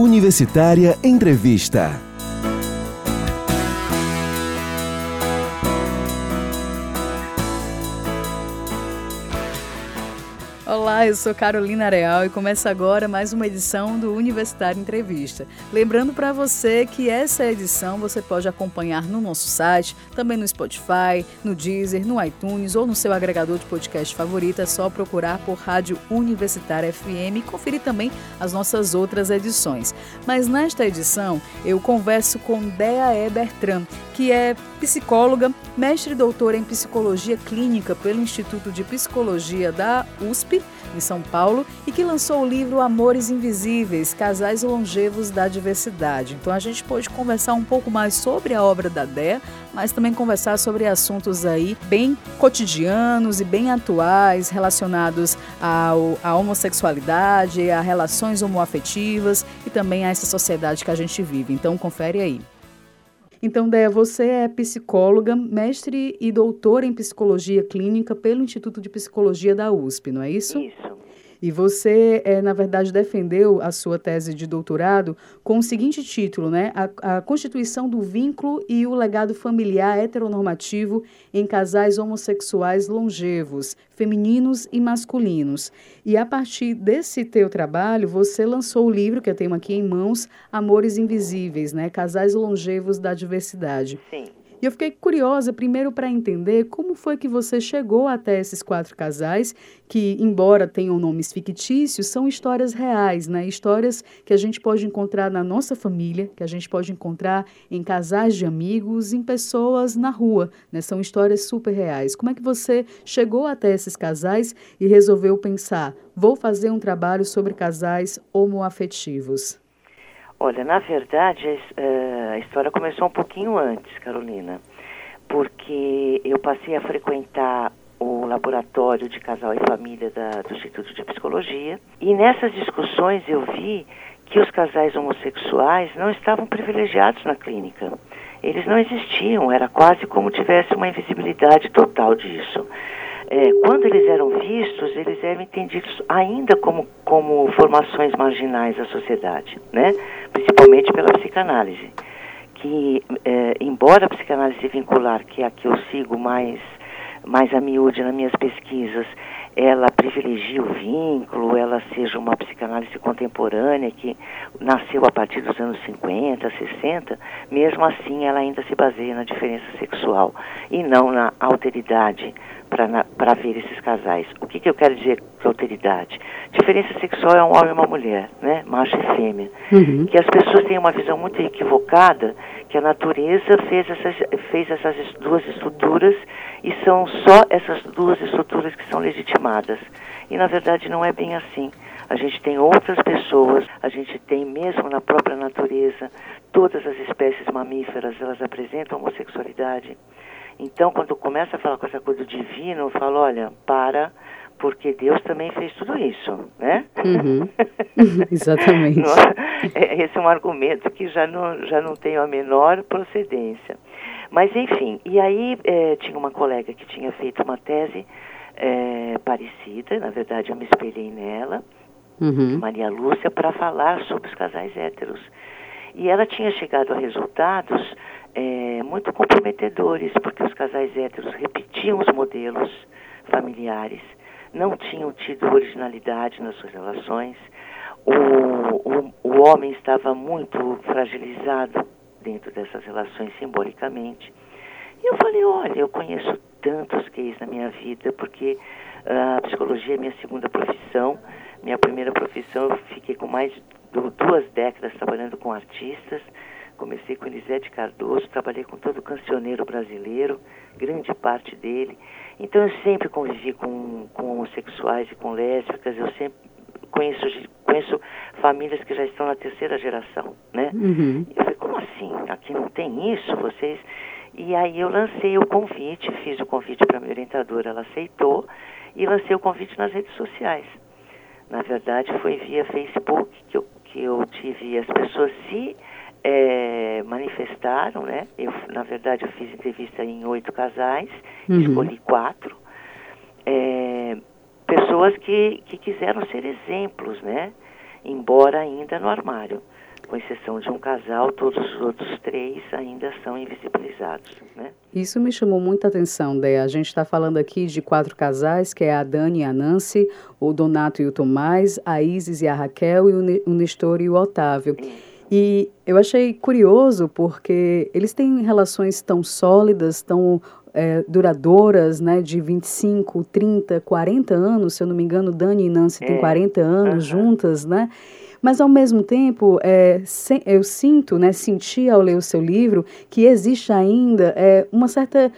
Universitária Entrevista. Eu sou Carolina Real e começa agora mais uma edição do Universitário Entrevista. Lembrando para você que essa edição você pode acompanhar no nosso site, também no Spotify, no Deezer, no iTunes ou no seu agregador de podcast favorito. É só procurar por Rádio Universitária FM e conferir também as nossas outras edições. Mas nesta edição eu converso com Dea Ebertram, que é psicóloga, mestre e doutora em psicologia clínica pelo Instituto de Psicologia da USP, em São Paulo, e que lançou o livro Amores Invisíveis Casais Longevos da Diversidade. Então a gente pôde conversar um pouco mais sobre a obra da DEA, mas também conversar sobre assuntos aí bem cotidianos e bem atuais relacionados ao, à homossexualidade, a relações homoafetivas e também a essa sociedade que a gente vive. Então confere aí. Então, Déia, você é psicóloga, mestre e doutora em psicologia clínica pelo Instituto de Psicologia da USP, não é isso? Isso. E você, é, na verdade, defendeu a sua tese de doutorado com o seguinte título, né? A, a Constituição do Vínculo e o Legado Familiar Heteronormativo em Casais Homossexuais Longevos, Femininos e Masculinos. E a partir desse teu trabalho, você lançou o livro, que eu tenho aqui em mãos, Amores Invisíveis, né? Casais Longevos da Diversidade. Sim. E eu fiquei curiosa, primeiro, para entender como foi que você chegou até esses quatro casais, que, embora tenham nomes fictícios, são histórias reais, né? Histórias que a gente pode encontrar na nossa família, que a gente pode encontrar em casais de amigos, em pessoas na rua, né? São histórias super reais. Como é que você chegou até esses casais e resolveu pensar, vou fazer um trabalho sobre casais homoafetivos? Olha, na verdade, a história começou um pouquinho antes, Carolina, porque eu passei a frequentar o laboratório de casal e família da, do Instituto de Psicologia e nessas discussões eu vi que os casais homossexuais não estavam privilegiados na clínica. Eles não existiam, era quase como tivesse uma invisibilidade total disso é, quando eles eram vistos, eles eram entendidos ainda como, como formações marginais da sociedade, né? principalmente pela psicanálise. Que, é, embora a psicanálise vincular, que é a que eu sigo mais, mais a miúde nas minhas pesquisas, ela privilegia o vínculo, ela seja uma psicanálise contemporânea que nasceu a partir dos anos 50, 60, mesmo assim ela ainda se baseia na diferença sexual e não na alteridade para ver esses casais. O que, que eu quero dizer com alteridade? Diferença sexual é um homem e uma mulher, né? macho e fêmea. Uhum. Que as pessoas têm uma visão muito equivocada que a natureza fez essas, fez essas duas estruturas e são só essas duas estruturas que são legitimadas. E na verdade não é bem assim. A gente tem outras pessoas, a gente tem mesmo na própria natureza, todas as espécies mamíferas, elas apresentam homossexualidade. Então, quando começa a falar com essa coisa do divino, eu falo, olha, para, porque Deus também fez tudo isso, né? Uhum. Exatamente. É, esse é um argumento que já não, já não tem a menor procedência. Mas, enfim, e aí é, tinha uma colega que tinha feito uma tese é, parecida, na verdade eu me espelhei nela, uhum. Maria Lúcia, para falar sobre os casais héteros. E ela tinha chegado a resultados é, muito comprometedores, porque os casais héteros repetiam os modelos familiares, não tinham tido originalidade nas suas relações, o, o, o homem estava muito fragilizado dentro dessas relações simbolicamente. E eu falei, olha, eu conheço tantos gays na minha vida, porque a psicologia é minha segunda profissão. Minha primeira profissão, eu fiquei com mais de duas décadas trabalhando com artistas. Comecei com Elisete Cardoso, trabalhei com todo o cancioneiro brasileiro, grande parte dele. Então eu sempre convivi com, com homossexuais e com lésbicas, eu sempre conheço, conheço famílias que já estão na terceira geração, né? Uhum. Eu falei, como assim? Aqui não tem isso? Vocês... E aí eu lancei o convite, fiz o convite para a minha orientadora, ela aceitou, e lancei o convite nas redes sociais. Na verdade, foi via Facebook que eu, que eu tive as pessoas se é, manifestaram, né? Eu, na verdade, eu fiz entrevista em oito casais, uhum. escolhi quatro. É, pessoas que, que quiseram ser exemplos, né? embora ainda no armário. Com exceção de um casal, todos os outros três ainda são invisibilizados. Né? Isso me chamou muita atenção, Dea. A gente está falando aqui de quatro casais, que é a Dani e a Nancy, o Donato e o Tomás, a Isis e a Raquel e o Nestor e o Otávio. E eu achei curioso porque eles têm relações tão sólidas, tão é, duradouras, né, de 25, 30, 40 anos, se eu não me engano, Dani e Nancy é. têm 40 anos uhum. juntas, né? Mas, ao mesmo tempo, é, se, eu sinto, né, senti ao ler o seu livro, que existe ainda é, uma certa,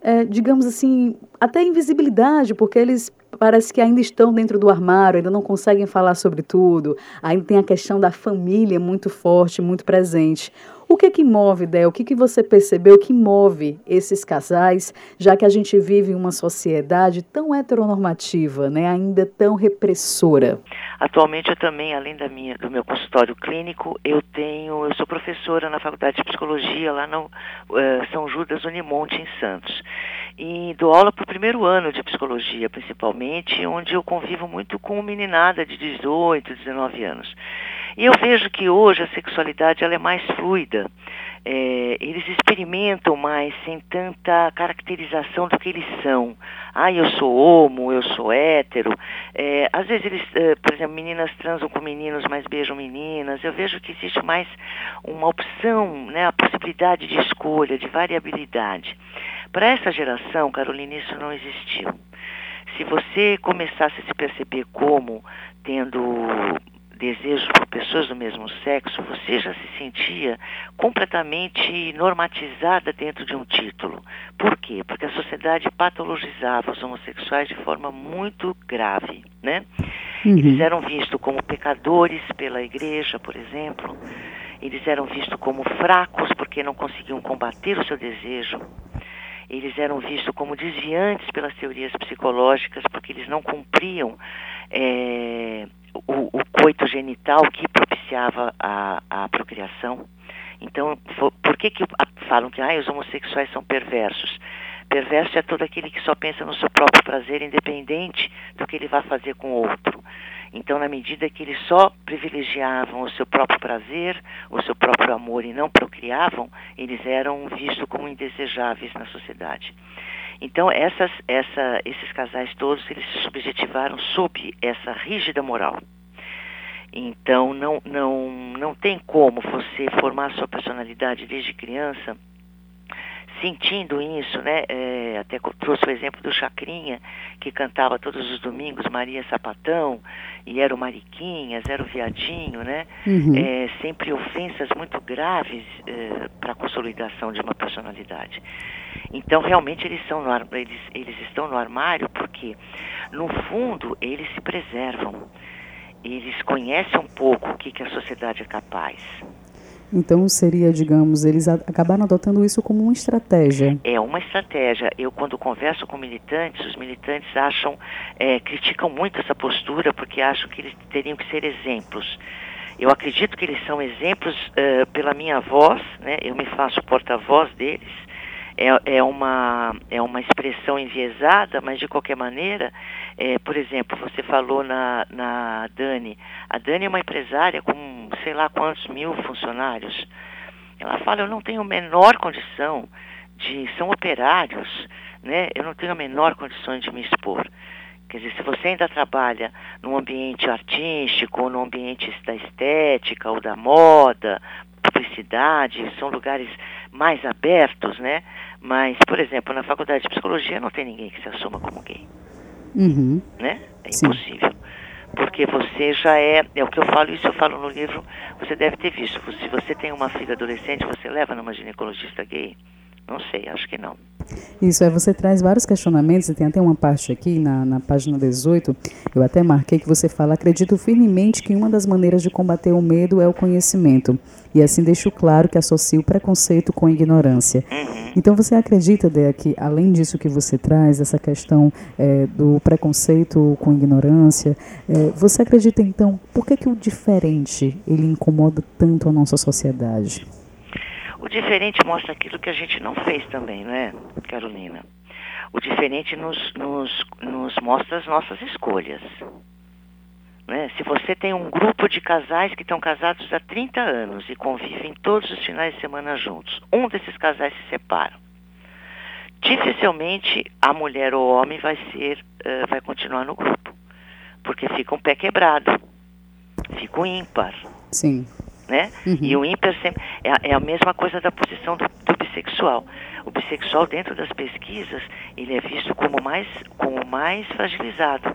é, digamos assim, até invisibilidade, porque eles parece que ainda estão dentro do armário, ainda não conseguem falar sobre tudo. Ainda tem a questão da família muito forte, muito presente. O que que move, Del? O que que você percebeu que move esses casais, já que a gente vive em uma sociedade tão heteronormativa, né, ainda tão repressora? Atualmente eu também, além da minha, do meu consultório clínico, eu tenho, eu sou professora na Faculdade de Psicologia lá no uh, São Judas Unimonte em Santos. E dou aula para o primeiro ano de psicologia, principalmente, onde eu convivo muito com meninada de 18, 19 anos. E eu vejo que hoje a sexualidade ela é mais fluida. É, eles experimentam mais sem tanta caracterização do que eles são. Ah, eu sou homo, eu sou hétero. É, às vezes eles, é, por exemplo, meninas transam com meninos, mas beijam meninas. Eu vejo que existe mais uma opção, né, a possibilidade de escolha, de variabilidade. Para essa geração, Carolina, isso não existiu. Se você começasse a se perceber como tendo desejo por pessoas do mesmo sexo, você já se sentia completamente normatizada dentro de um título. Por quê? Porque a sociedade patologizava os homossexuais de forma muito grave, né? Uhum. Eles eram vistos como pecadores pela igreja, por exemplo. Eles eram vistos como fracos porque não conseguiam combater o seu desejo eles eram vistos como desviantes pelas teorias psicológicas porque eles não cumpriam é, o, o, coito genital que propiciava a, a procriação. Então, por que, que falam que ah, os homossexuais são perversos? Perverso é todo aquele que só pensa no seu próprio prazer, independente do que ele vai fazer com o outro. Então, na medida que eles só privilegiavam o seu próprio prazer, o seu próprio amor e não procriavam, eles eram vistos como indesejáveis na sociedade. Então, essas, essa, esses casais todos, eles se subjetivaram sob essa rígida moral. Então, não, não, não tem como você formar sua personalidade desde criança sentindo isso, né? É, até trouxe o exemplo do Chacrinha, que cantava todos os domingos Maria Sapatão, e era o Mariquinhas, era o Viadinho, né? Uhum. É, sempre ofensas muito graves é, para a consolidação de uma personalidade. Então, realmente, eles, são no, eles, eles estão no armário porque, no fundo, eles se preservam. Eles conhecem um pouco o que, que a sociedade é capaz. Então seria, digamos, eles acabaram adotando isso como uma estratégia. É uma estratégia. Eu quando converso com militantes, os militantes acham, é, criticam muito essa postura porque acham que eles teriam que ser exemplos. Eu acredito que eles são exemplos uh, pela minha voz, né? Eu me faço porta-voz deles é, é, uma, é uma expressão enviesada, mas de qualquer maneira, é, por exemplo, você falou na, na Dani, a Dani é uma empresária com sei lá quantos mil funcionários. Ela fala, eu não tenho a menor condição de, são operários, né? Eu não tenho a menor condição de me expor. Quer dizer, se você ainda trabalha num ambiente artístico, ou num ambiente da estética ou da moda, publicidade, são lugares mais abertos, né? Mas, por exemplo, na faculdade de psicologia não tem ninguém que se assuma como gay. Uhum. Né? É impossível. Sim. Porque você já é, é o que eu falo, isso eu falo no livro, você deve ter visto. Se você tem uma filha adolescente, você leva numa ginecologista gay? Não sei, acho que não. Isso, é, você traz vários questionamentos, e tem até uma parte aqui na, na página 18, eu até marquei que você fala, acredito firmemente que uma das maneiras de combater o medo é o conhecimento, e assim deixo claro que associo o preconceito com a ignorância. Uhum. Então você acredita, Dea, que além disso que você traz, essa questão é, do preconceito com ignorância, é, você acredita então, por que, que o diferente ele incomoda tanto a nossa sociedade? O diferente mostra aquilo que a gente não fez também, não é, Carolina? O diferente nos, nos, nos mostra as nossas escolhas. Né? Se você tem um grupo de casais que estão casados há 30 anos e convivem todos os finais de semana juntos, um desses casais se separa. Dificilmente a mulher ou o homem vai ser, uh, vai continuar no grupo, porque fica um pé quebrado, fica um ímpar. Sim. Né? Uhum. E o ímpar sempre, é, é, a mesma coisa da posição do, do bissexual. O bissexual dentro das pesquisas ele é visto como mais, como mais fragilizado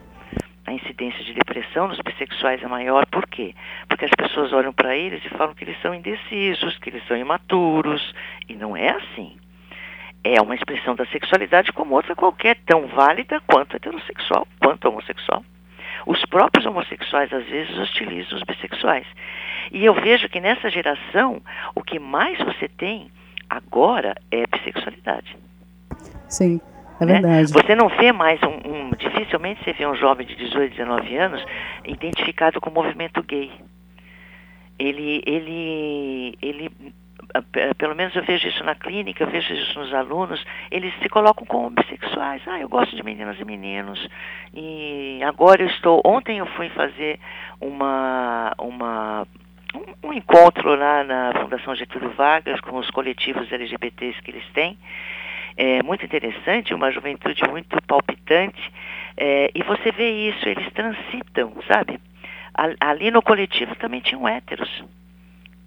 a incidência de depressão nos bissexuais é maior, por quê? Porque as pessoas olham para eles e falam que eles são indecisos, que eles são imaturos, e não é assim. É uma expressão da sexualidade como outra qualquer, tão válida quanto heterossexual, quanto homossexual. Os próprios homossexuais às vezes hostilizam os bissexuais. E eu vejo que nessa geração, o que mais você tem agora é bissexualidade. Sim. É né? verdade. Você não vê mais um, um, Dificilmente você vê um jovem de 18, 19 anos identificado com o movimento gay. Ele, ele, ele, pelo menos eu vejo isso na clínica, eu vejo isso nos alunos, eles se colocam como bissexuais. Ah, eu gosto de meninas e meninos. E agora eu estou. Ontem eu fui fazer uma. uma um, um encontro lá na Fundação Getúlio Vargas com os coletivos LGBTs que eles têm é, muito interessante, uma juventude muito palpitante, é, e você vê isso, eles transitam, sabe? Ali no coletivo também tinham héteros,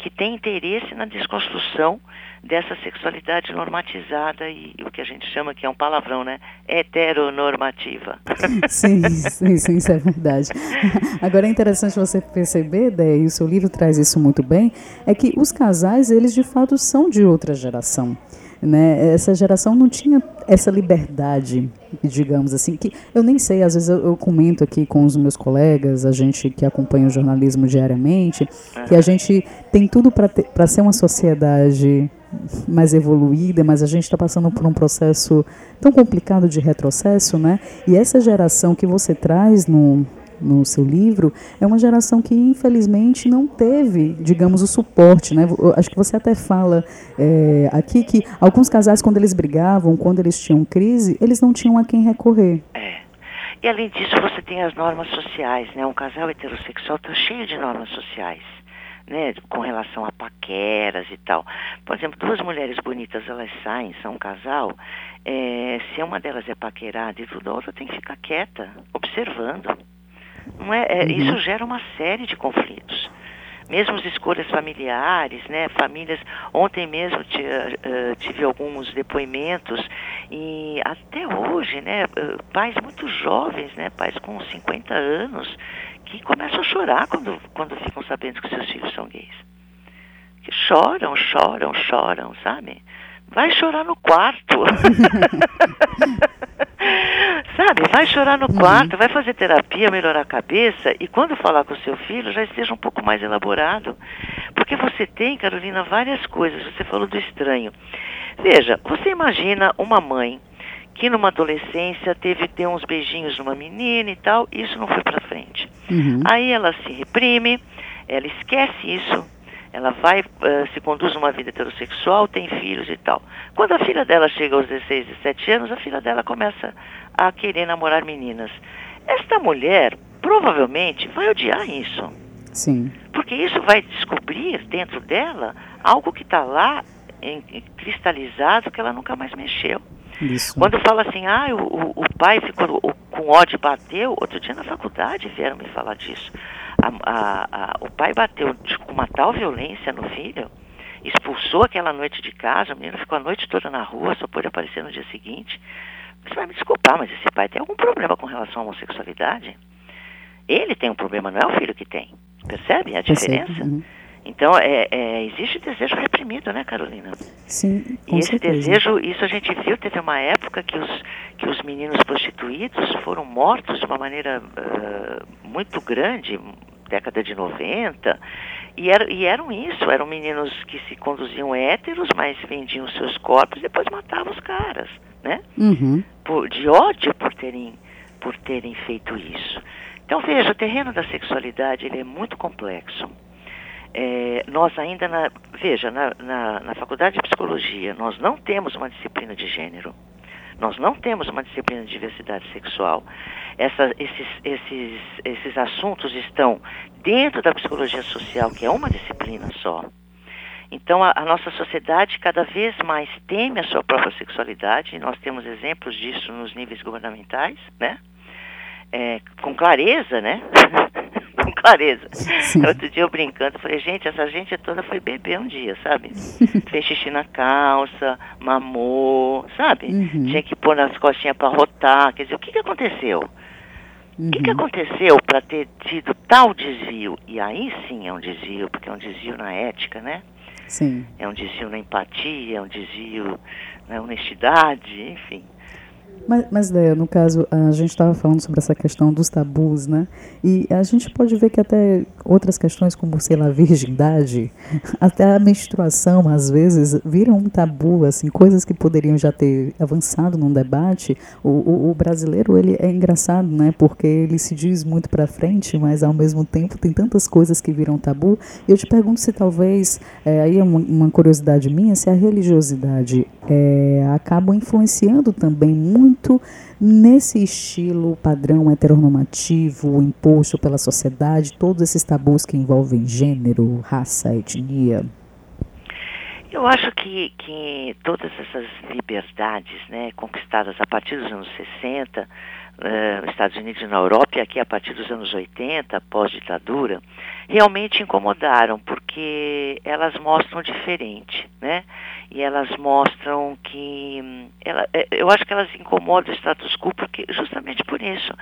que têm interesse na desconstrução dessa sexualidade normatizada e, e o que a gente chama que é um palavrão, né? Heteronormativa. Sim, sim, sim, isso é verdade. Agora é interessante você perceber, Dé, e o seu livro traz isso muito bem, é que os casais, eles de fato são de outra geração. Né? Essa geração não tinha essa liberdade, digamos assim, que eu nem sei, às vezes eu, eu comento aqui com os meus colegas, a gente que acompanha o jornalismo diariamente, que a gente tem tudo para ser uma sociedade mais evoluída, mas a gente está passando por um processo tão complicado de retrocesso, né? E essa geração que você traz no, no seu livro, é uma geração que infelizmente não teve, digamos, o suporte. Né? Acho que você até fala é, aqui que alguns casais, quando eles brigavam, quando eles tinham crise, eles não tinham a quem recorrer. É. E além disso, você tem as normas sociais, né? Um casal heterossexual está cheio de normas sociais. Né, com relação a paqueras e tal. Por exemplo, duas mulheres bonitas, elas saem, são um casal, é, se uma delas é paquerada e tudo, a outra tem que ficar quieta, observando. Não é, é uhum. Isso gera uma série de conflitos. Mesmo as escolhas familiares, né? Famílias. Ontem mesmo uh, tive alguns depoimentos e até hoje, né? Pais muito jovens, né? Pais com 50 anos que começam a chorar quando, quando ficam sabendo que seus filhos são gays. Que choram, choram, choram, sabe? Vai chorar no quarto. Sabe, vai chorar no quarto, uhum. vai fazer terapia, melhorar a cabeça e quando falar com o seu filho já esteja um pouco mais elaborado. Porque você tem, Carolina, várias coisas. Você falou do estranho. Veja, você imagina uma mãe que numa adolescência teve ter uns beijinhos numa menina e tal, e isso não foi para frente. Uhum. Aí ela se reprime, ela esquece isso, ela vai, uh, se conduz uma vida heterossexual, tem filhos e tal. Quando a filha dela chega aos 16, 17 anos, a filha dela começa a querer namorar meninas. Esta mulher provavelmente vai odiar isso. Sim. Porque isso vai descobrir dentro dela algo que está lá em, em, cristalizado que ela nunca mais mexeu. Isso. Quando fala assim, ah, o, o pai ficou o, com ódio bateu, outro dia na faculdade vieram me falar disso. A, a, a, o pai bateu com uma tal violência no filho, expulsou aquela noite de casa, o menino ficou a noite toda na rua, só pôde aparecer no dia seguinte. Você vai me desculpar, mas esse pai tem algum problema com relação à homossexualidade? Ele tem um problema, não é o filho que tem. Percebe a diferença? Uhum. Então, é, é, existe desejo reprimido, né, Carolina? Sim. e esse certeza. desejo, isso a gente viu, teve uma época que os, que os meninos prostituídos foram mortos de uma maneira uh, muito grande, década de 90, e, era, e eram isso, eram meninos que se conduziam héteros, mas vendiam seus corpos e depois matavam os caras, né? Uhum. Por, de ódio por terem, por terem feito isso. Então, veja, o terreno da sexualidade ele é muito complexo. É, nós ainda, na, veja, na, na, na, faculdade de psicologia, nós não temos uma disciplina de gênero. Nós não temos uma disciplina de diversidade sexual. Essa, esses, esses, esses assuntos estão dentro da psicologia social, que é uma disciplina só. Então, a, a, nossa sociedade cada vez mais teme a sua própria sexualidade, nós temos exemplos disso nos níveis governamentais, né? É, com clareza, né? clareza. Sim. Outro dia eu brincando, falei, gente, essa gente toda foi beber um dia, sabe? Fez xixi na calça, mamou, sabe? Uhum. Tinha que pôr nas costinhas para rotar. Quer dizer, o que, que aconteceu? O uhum. que, que aconteceu para ter tido tal desvio? E aí sim é um desvio, porque é um desvio na ética, né? Sim. É um desvio na empatia, é um desvio na honestidade, enfim. Mas, mas Leia, no caso, a gente estava falando sobre essa questão dos tabus, né? E a gente pode ver que até outras questões, como, sei lá, virgindade, até a menstruação, às vezes, viram um tabu, assim, coisas que poderiam já ter avançado num debate. O, o, o brasileiro, ele é engraçado, né? Porque ele se diz muito para frente, mas ao mesmo tempo tem tantas coisas que viram tabu. E eu te pergunto se talvez, é, aí é uma, uma curiosidade minha, se a religiosidade é, acaba influenciando também muito muito nesse estilo padrão heteronormativo imposto pela sociedade, todos esses tabus que envolvem gênero, raça, etnia? Eu acho que, que todas essas liberdades né, conquistadas a partir dos anos 60, uh, nos Estados Unidos e na Europa, e aqui a partir dos anos 80, pós-ditadura, realmente incomodaram, porque elas mostram diferente, né? e elas mostram que ela, é, eu acho que elas incomodam o status quo porque justamente por isso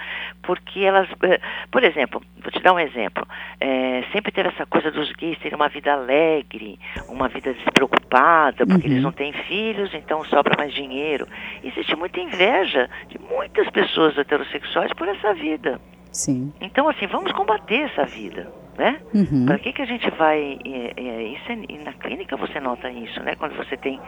porque elas é, por exemplo vou te dar um exemplo é, sempre teve essa coisa dos gays terem uma vida alegre uma vida despreocupada porque uhum. eles não têm filhos então sobra mais dinheiro existe muita inveja de muitas pessoas heterossexuais por essa vida sim então assim vamos combater essa vida né? Uhum. Para que que a gente vai? É, é, isso é, na clínica você nota isso, né? Quando você tem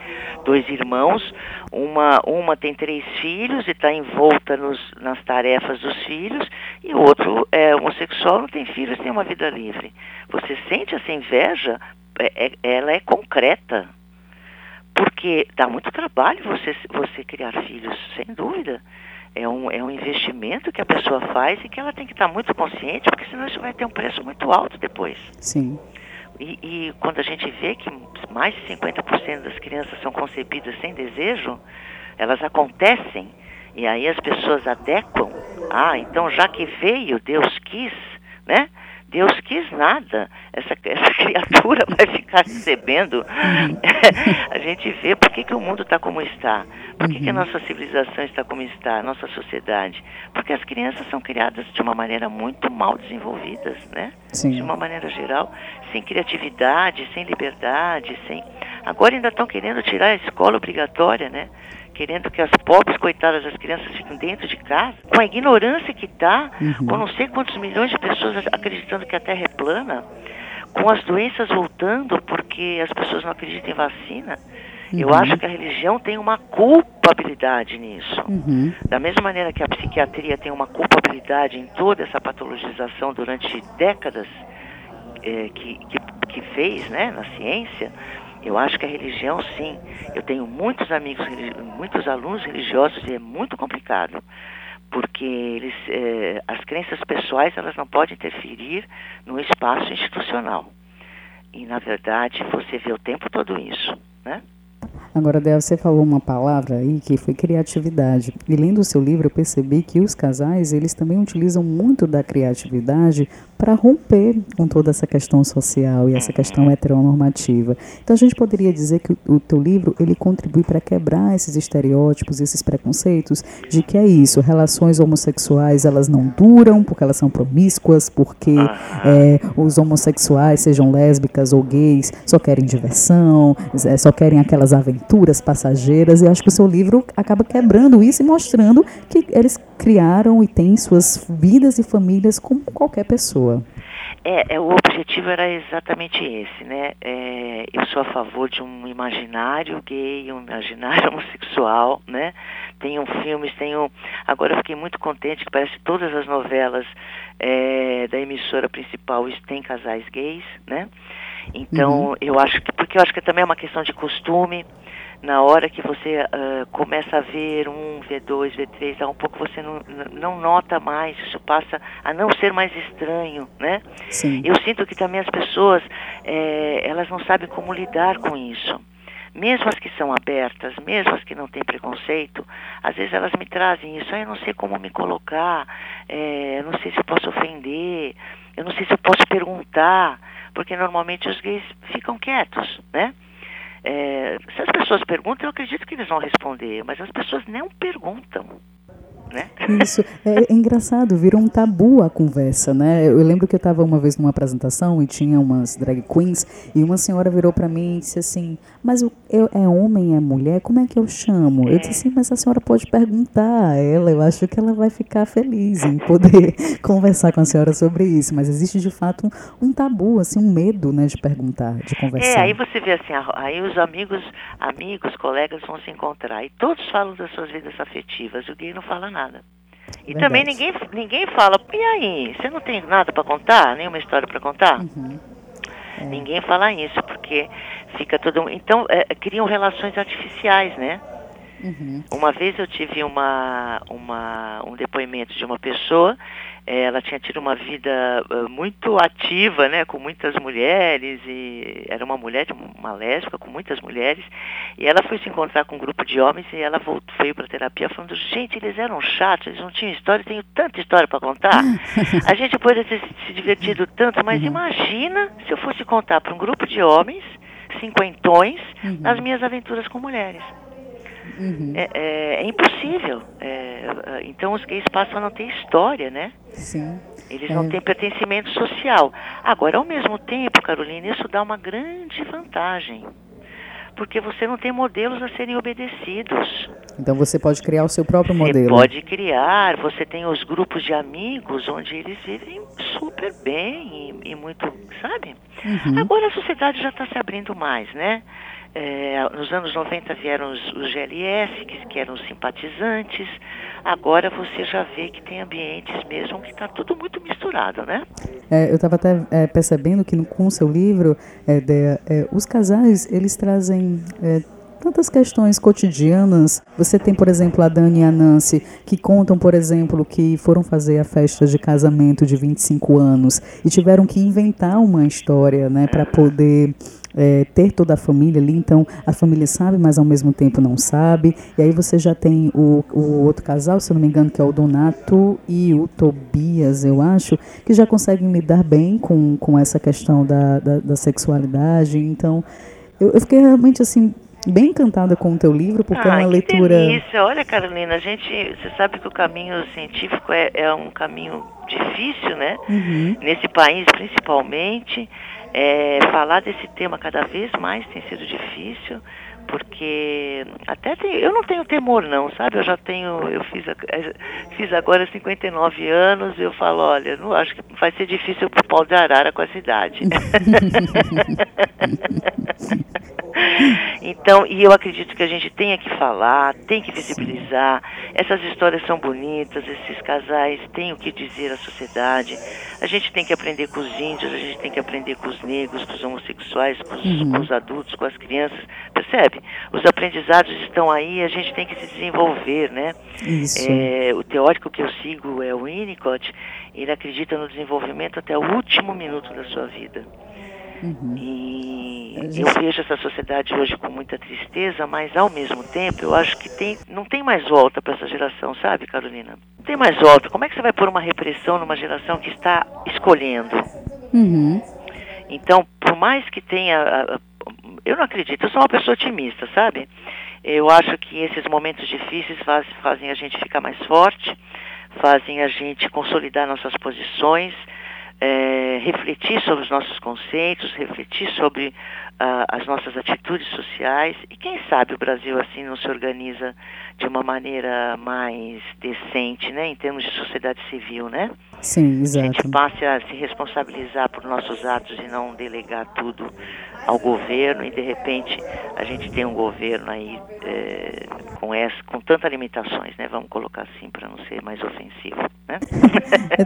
dois irmãos, uma uma tem três filhos e está envolta nos, nas tarefas dos filhos e o outro é homossexual, não tem filhos, tem uma vida livre. Você sente essa inveja? É, é ela é concreta, porque dá muito trabalho você você criar filhos, sem dúvida é um, é um investimento que a pessoa faz e que ela tem que estar muito consciente, porque senão isso vai ter um preço muito alto depois. Sim. E, e quando a gente vê que mais de 50% das crianças são concebidas sem desejo, elas acontecem e aí as pessoas adequam. Ah, então já que veio, Deus quis, né? Deus quis nada. Essa, essa criatura vai ficar recebendo. a gente vê por que, que o mundo está como está. Por que, uhum. que a uhum. nossa civilização está como está, a nossa sociedade? Porque as crianças são criadas de uma maneira muito mal desenvolvidas, né? Sim. De uma maneira geral, sem criatividade, sem liberdade, sem. Agora ainda estão querendo tirar a escola obrigatória, né? Querendo que as pobres, coitadas, as crianças fiquem dentro de casa, com a ignorância que está, uhum. com não sei quantos milhões de pessoas acreditando que a Terra é plana, com as doenças voltando porque as pessoas não acreditam em vacina. Uhum. Eu acho que a religião tem uma culpabilidade nisso. Uhum. Da mesma maneira que a psiquiatria tem uma culpabilidade em toda essa patologização durante décadas eh, que, que, que fez né, na ciência, eu acho que a religião, sim. Eu tenho muitos amigos, muitos alunos religiosos e é muito complicado, porque eles, eh, as crenças pessoais elas não podem interferir no espaço institucional. E na verdade você vê o tempo todo isso, né? Agora, Del, você falou uma palavra aí que foi criatividade. E lendo o seu livro, eu percebi que os casais, eles também utilizam muito da criatividade para romper com toda essa questão social e essa questão heteronormativa. Então, a gente poderia dizer que o, teu livro, ele contribui para quebrar esses estereótipos, esses preconceitos de que é isso, relações homossexuais, elas não duram porque elas são promíscuas, porque é, os homossexuais, sejam lésbicas ou gays, só querem diversão, é, só querem aquelas aventuras aventuras passageiras, e acho que o seu livro acaba quebrando isso e mostrando que eles criaram e têm suas vidas e famílias como qualquer pessoa. É, é, o objetivo era exatamente esse, né? É, eu sou a favor de um imaginário gay, um imaginário homossexual, né? tenham filmes, tenham. Agora eu fiquei muito contente que parece que todas as novelas é, da emissora principal têm casais gays, né? Então uhum. eu acho que porque eu acho que também é uma questão de costume. Na hora que você uh, começa a ver um, V2, V3, um pouco você não, não nota mais, isso passa a não ser mais estranho, né? Sim. Eu sinto que também as pessoas, é, elas não sabem como lidar com isso mesmo as que são abertas, mesmo as que não têm preconceito, às vezes elas me trazem isso, ah, eu não sei como me colocar, é, eu não sei se eu posso ofender, eu não sei se eu posso perguntar, porque normalmente os gays ficam quietos, né? É, se as pessoas perguntam, eu acredito que eles vão responder, mas as pessoas não perguntam né? Isso. É, é, engraçado, virou um tabu a conversa, né? Eu lembro que eu estava uma vez numa apresentação e tinha umas drag queens e uma senhora virou para mim e disse assim: Mas eu, é homem, é mulher? Como é que eu chamo? É. Eu disse assim: Mas a senhora pode perguntar a ela. Eu acho que ela vai ficar feliz em poder conversar com a senhora sobre isso. Mas existe de fato um, um, tabu, assim, um medo, né, de perguntar, de conversar. É, aí você vê assim: aí os amigos, amigos, colegas vão se encontrar e todos falam das suas vidas afetivas. O gay não fala nada nada. E Verdade. também ninguém, ninguém fala, e aí, você não tem nada para contar? Nenhuma história para contar? Uhum. É. Ninguém fala isso, porque fica todo. Então, é, criam relações artificiais, né? Uhum. Uma vez eu tive uma, uma, um depoimento de uma pessoa é, ela tinha tido uma vida uh, muito ativa, né, com muitas mulheres e era uma mulher, uma lésbica com muitas mulheres e ela foi se encontrar com um grupo de homens e ela voltou, veio para terapia falando, gente, eles eram chatos, eles não tinham história, tenho tanta história para contar. A gente poderia ter se divertido tanto, mas uhum. imagina se eu fosse contar para um grupo de homens cinquentões uhum. as minhas aventuras com mulheres. Uhum. É, é, é, impossível. É, então os gays passam a não ter história, né? Sim. Eles não é. têm pertencimento social. Agora, ao mesmo tempo, Carolina, isso dá uma grande vantagem. Porque você não tem modelos a serem obedecidos. Então você pode criar o seu próprio você modelo. Você pode criar, você tem os grupos de amigos onde eles vivem super bem e, e muito, sabe? Uhum. Agora a sociedade já está se abrindo mais, né? É, nos anos 90 vieram os, os GLS, que, que, eram simpatizantes. Agora você já vê que tem ambientes mesmo que está tudo muito misturado, né? É, eu estava até é, percebendo que no, com o seu livro, é, de, é, os casais, eles trazem é, tantas questões cotidianas. Você tem, por exemplo, a Dani e a Nancy, que contam, por exemplo, que foram fazer a festa de casamento de 25 anos e tiveram que inventar uma história, né, para poder é, ter toda a família ali, então a família sabe, mas ao mesmo tempo não sabe. E aí você já tem o, o outro casal, se eu não me engano, que é o Donato e o Tobias, eu acho, que já conseguem lidar bem com, com essa questão da, da, da sexualidade. Então, eu, eu fiquei realmente assim bem encantada com o teu livro, porque ah, é uma que leitura. Delícia. Olha, Carolina, a gente, você sabe que o caminho científico é, é um caminho difícil, né? Uhum. Nesse país, principalmente. É, falar desse tema cada vez mais tem sido difícil, porque até tem, eu não tenho temor não, sabe? Eu já tenho, eu fiz, fiz agora 59 anos e eu falo, olha, não acho que vai ser difícil pro pau de arara com essa idade. então, e eu acredito que a gente tem que falar, tem que visibilizar. Essas histórias são bonitas, esses casais têm o que dizer à sociedade. A gente tem que aprender com os índios, a gente tem que aprender com os negros, com os homossexuais, com os, uhum. com os adultos, com as crianças. Percebe? Os aprendizados estão aí, a gente tem que se desenvolver, né? Isso. É, o teórico que eu sigo é o Winnicott, ele acredita no desenvolvimento até o último minuto da sua vida. Uhum. E eu vejo essa sociedade hoje com muita tristeza, mas ao mesmo tempo eu acho que tem, não tem mais volta para essa geração, sabe, Carolina? Não tem mais volta. Como é que você vai pôr uma repressão numa geração que está escolhendo? Uhum. Então, por mais que tenha. Eu não acredito, eu sou uma pessoa otimista, sabe? Eu acho que esses momentos difíceis faz, fazem a gente ficar mais forte, fazem a gente consolidar nossas posições, é, refletir sobre os nossos conceitos, refletir sobre uh, as nossas atitudes sociais e quem sabe o Brasil assim não se organiza de uma maneira mais decente, né, em termos de sociedade civil, né? Sim, exato. A gente passe a se responsabilizar por nossos atos e não delegar tudo ao governo e de repente a gente tem um governo aí é, com essa, com tantas limitações, né? Vamos colocar assim para não ser mais ofensivo, né?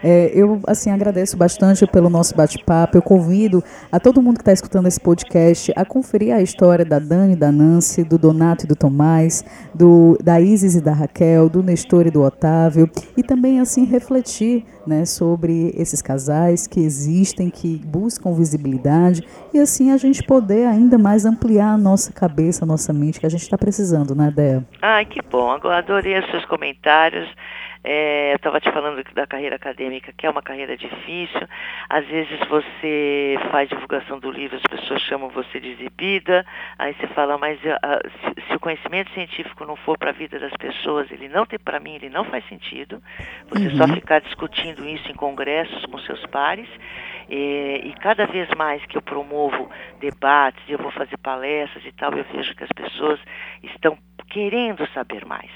É, eu assim agradeço bastante pelo nosso bate-papo. Eu convido a todo mundo que está escutando esse podcast a conferir a história da Dani, da Nancy, do Donato e do Tomás, do da Isis e da Raquel, do Nestor e do Otávio e também assim refletir né, sobre esses casais que existem, que buscam visibilidade e assim a gente poder ainda mais ampliar a nossa cabeça, a nossa mente, que a gente está precisando, né, Dea? Ai, que bom. Agora adorei seus comentários. É, eu estava te falando da carreira acadêmica, que é uma carreira difícil. Às vezes você faz divulgação do livro, as pessoas chamam você de exibida. Aí você fala, mas uh, se, se, o conhecimento científico não for para a vida das pessoas, ele não tem para mim, ele não faz sentido. Você uhum. só ficar discutindo isso em congressos com seus pares. E, e, cada vez mais que eu promovo debates, eu vou fazer palestras e tal, eu vejo que as pessoas estão querendo saber mais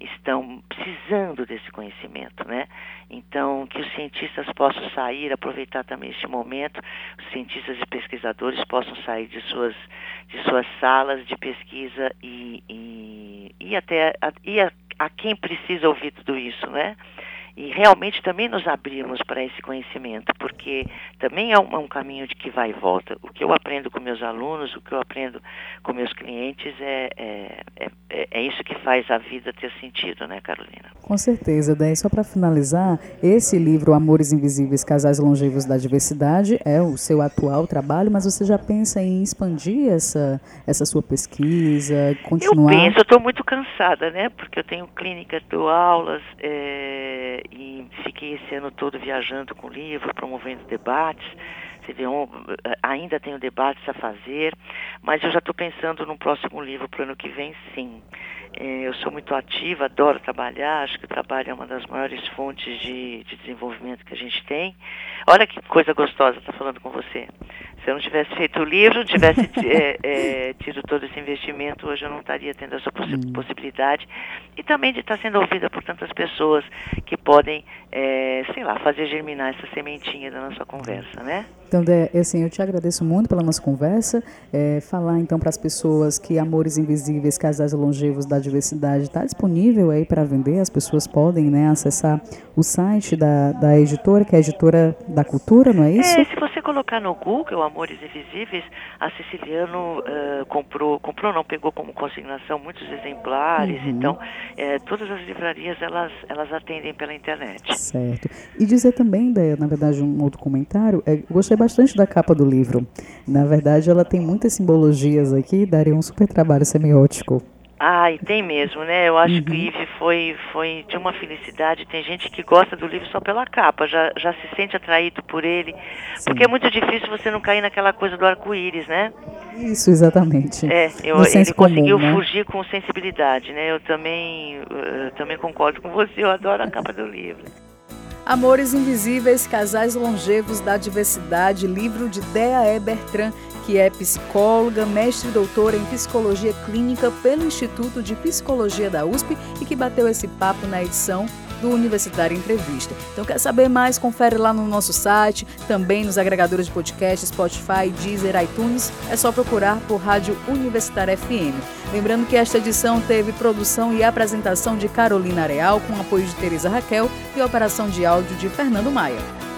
estão precisando desse conhecimento, né? Então, que os cientistas possam sair, aproveitar também este momento, os cientistas e pesquisadores possam sair de suas, de suas salas de pesquisa e, e, e até a, e a, a quem precisa ouvir tudo isso, né? E realmente também nos abrirmos para esse conhecimento, porque também é um, é um, caminho de que vai e volta. O que eu aprendo com meus alunos, o que eu aprendo com meus clientes, é, é, é, é isso que faz a vida ter sentido, né, Carolina? Com certeza, Daí só para finalizar, esse livro Amores Invisíveis, Casais Longevos da Diversidade é o seu atual trabalho, mas você já pensa em expandir essa, essa sua pesquisa, continuar? Eu penso, eu estou muito cansada, né, porque eu tenho clínica, dou aulas, é, e fiquei esse ano todo viajando com o livro, promovendo debates. Você vê, ainda tenho debates a fazer, mas eu já estou pensando no próximo livro para o ano que vem, sim. É, eu sou muito ativa, adoro trabalhar, acho que o trabalho é uma das maiores fontes de, de desenvolvimento que a gente tem. Olha que coisa gostosa estar falando com você. Se eu não tivesse feito o livro, tivesse é, é, tido todo esse investimento, hoje eu não estaria tendo essa possi hum. possibilidade. E também de estar sendo ouvida por tantas pessoas que podem, é, sei lá, fazer germinar essa sementinha da nossa conversa, né? Então, Dé, assim, eu te agradeço muito pela nossa conversa. É, falar então para as pessoas que Amores Invisíveis, Casais Longevos da Diversidade está disponível aí para vender. As pessoas podem né, acessar o site da, da editora, que é a editora da cultura, não é isso? É, se você colocar no Google Amores Invisíveis, a Siciliano uh, comprou, comprou não, pegou como consignação muitos exemplares. Uhum. Então, é, todas as livrarias elas, elas atendem pela internet. Certo. E dizer também, Dé, na verdade, um outro comentário, é, gostei bastante da capa do livro. Na verdade, ela tem muitas simbologias aqui, daria um super trabalho semiótico. Ah, e tem mesmo, né? Eu acho uhum. que o Ive foi, foi de uma felicidade. Tem gente que gosta do livro só pela capa, já, já se sente atraído por ele. Sim. Porque é muito difícil você não cair naquela coisa do arco-íris, né? Isso, exatamente. É, eu, ele comum, conseguiu né? fugir com sensibilidade, né? Eu também, eu também concordo com você, eu adoro a capa do livro. Amores Invisíveis, Casais Longevos da Diversidade, livro de Dea E. Bertrand, que é psicóloga, mestre e doutora em psicologia clínica pelo Instituto de Psicologia da USP e que bateu esse papo na edição do Universitário Entrevista. Então, quer saber mais? Confere lá no nosso site, também nos agregadores de podcast, Spotify, Deezer, iTunes. É só procurar por Rádio Universitária FM. Lembrando que esta edição teve produção e apresentação de Carolina Real, com apoio de Teresa Raquel e operação de áudio de Fernando Maia.